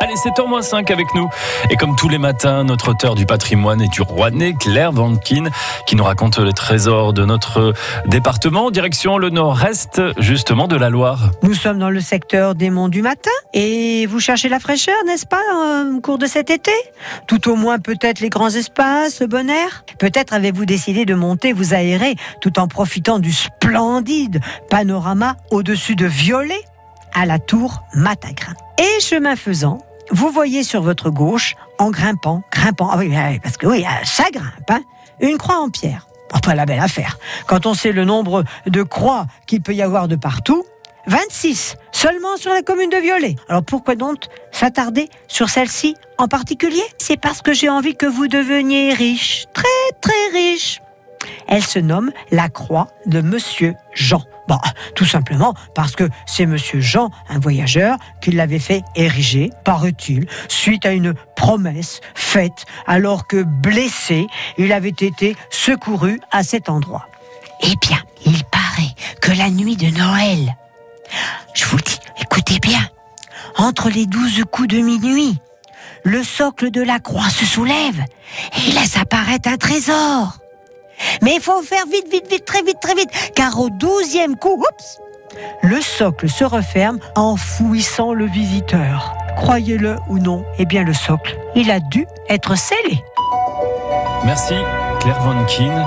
Allez, c'est h moins 5 avec nous. Et comme tous les matins, notre auteur du patrimoine et du Rouennais, Claire Vankin, qui nous raconte les trésors de notre département, direction le nord-est, justement, de la Loire. Nous sommes dans le secteur des monts du matin et vous cherchez la fraîcheur, n'est-ce pas, au cours de cet été? Tout au moins peut-être les grands espaces, le bon air? Peut-être avez-vous décidé de monter, vous aérer, tout en profitant du splendide panorama au-dessus de Violet à la tour Matagrin. Et chemin faisant, vous voyez sur votre gauche, en grimpant, grimpant, ah oui, parce que oui, ça grimpe, hein, une croix en pierre. Oh, pas la belle affaire. Quand on sait le nombre de croix qu'il peut y avoir de partout, 26 seulement sur la commune de Violet. Alors pourquoi donc s'attarder sur celle-ci en particulier? C'est parce que j'ai envie que vous deveniez riche, très très riche. Elle se nomme la croix de Monsieur Jean. Tout simplement parce que c'est Monsieur Jean, un voyageur, qui l'avait fait ériger, paraît-il, suite à une promesse faite alors que blessé, il avait été secouru à cet endroit. Eh bien, il paraît que la nuit de Noël, je vous le dis, écoutez bien, entre les douze coups de minuit, le socle de la croix se soulève et laisse apparaître un trésor. Mais il faut faire vite, vite, vite, très vite, très vite, car au douzième coup, le socle se referme en fouissant le visiteur. Croyez-le ou non, eh bien le socle, il a dû être scellé. Merci Claire Vankin.